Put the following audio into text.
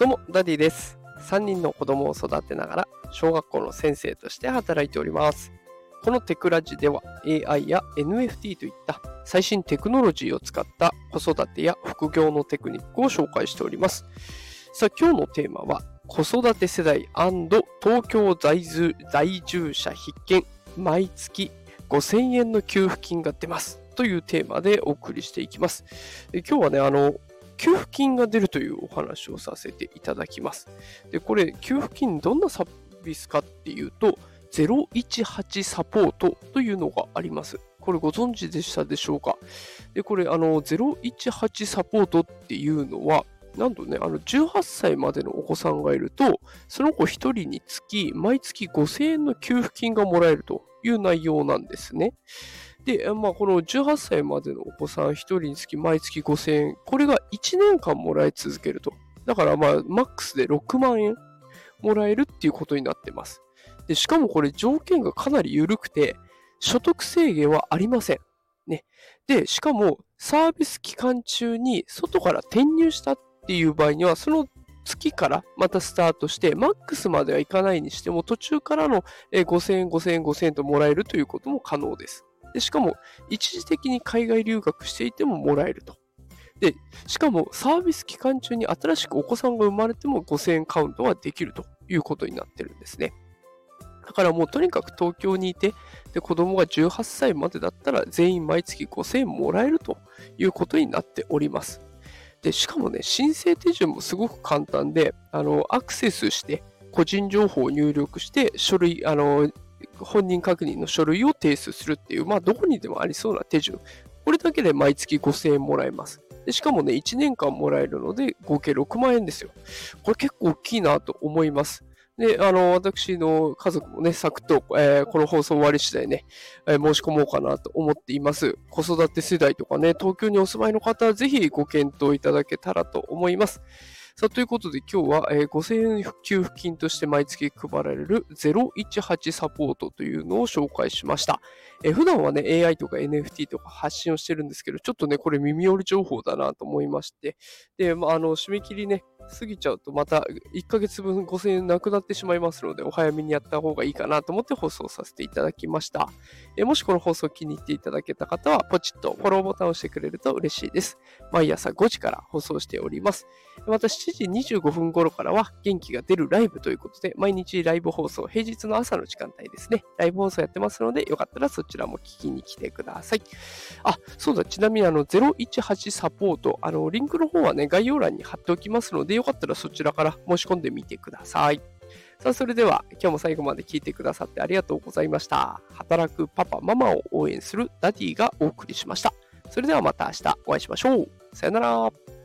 どうも、ダディです。3人の子供を育てながら、小学校の先生として働いております。このテクラジでは AI や NFT といった最新テクノロジーを使った子育てや副業のテクニックを紹介しております。さあ、今日のテーマは、子育て世代東京在住在住者必見、毎月5000円の給付金が出ます。というテーマでお送りしていきます。今日はね、あの、給付金が出るというお話をさせていただきます。で、これ、給付金どんなサービスかっていうと、018サポートというのがあります。これご存知でしたでしょうか？で、これ、あの、018サポートっていうのは、なんとね、あの、18歳までのお子さんがいると、その子1人につき、毎月5000円の給付金がもらえるという内容なんですね。で、まあ、この18歳までのお子さん1人につき毎月5000円、これが1年間もらい続けると。だから、まあ、マックスで6万円もらえるっていうことになってます。で、しかもこれ条件がかなり緩くて、所得制限はありません。ね。で、しかもサービス期間中に外から転入したっていう場合には、その月からまたスタートして、マックスまではいかないにしても、途中からの5000円、5000円、5000円ともらえるということも可能です。で、しかも、一時的に海外留学していてももらえると。で、しかもサービス期間中に新しくお子さんが生まれても5000円カウントはできるということになってるんですね。だからもうとにかく東京にいて、で子供が18歳までだったら全員毎月5000円もらえるということになっております。で、しかもね、申請手順もすごく簡単で、あの、アクセスして個人情報を入力して、書類、あの、本人確認の書類を提出するっていう、まあ、どこにでもありそうな手順。これだけで毎月5000円もらえます。でしかもね、1年間もらえるので、合計6万円ですよ。これ結構大きいなと思います。で、あの、私の家族もね、サクッと、えー、この放送終わり次第ね、えー、申し込もうかなと思っています。子育て世代とかね、東京にお住まいの方はぜひご検討いただけたらと思います。さあ、ということで今日は、えー、5000円給付金として毎月配られる018サポートというのを紹介しました。えー、普段はね、AI とか NFT とか発信をしてるんですけど、ちょっとね、これ耳寄り情報だなと思いまして、で、まあ、あの、締め切りね、過ぎちゃうとまた1ヶ月分5000円なくなってしまいますので、お早めにやった方がいいかなと思って放送させていただきました。えもしこの放送気に入っていただけた方は、ポチッとフォローボタンを押してくれると嬉しいです。毎朝5時から放送しております。また7時25分頃からは元気が出るライブということで、毎日ライブ放送、平日の朝の時間帯ですね。ライブ放送やってますので、よかったらそちらも聞きに来てください。あ、そうだ、ちなみにあの018サポート、あのリンクの方はね、概要欄に貼っておきますので、よかったらそちらから申し込んでみてください。さあ、それでは今日も最後まで聞いてくださってありがとうございました。働くパパ、ママを応援するダディがお送りしました。それではまた明日お会いしましょう。さよなら。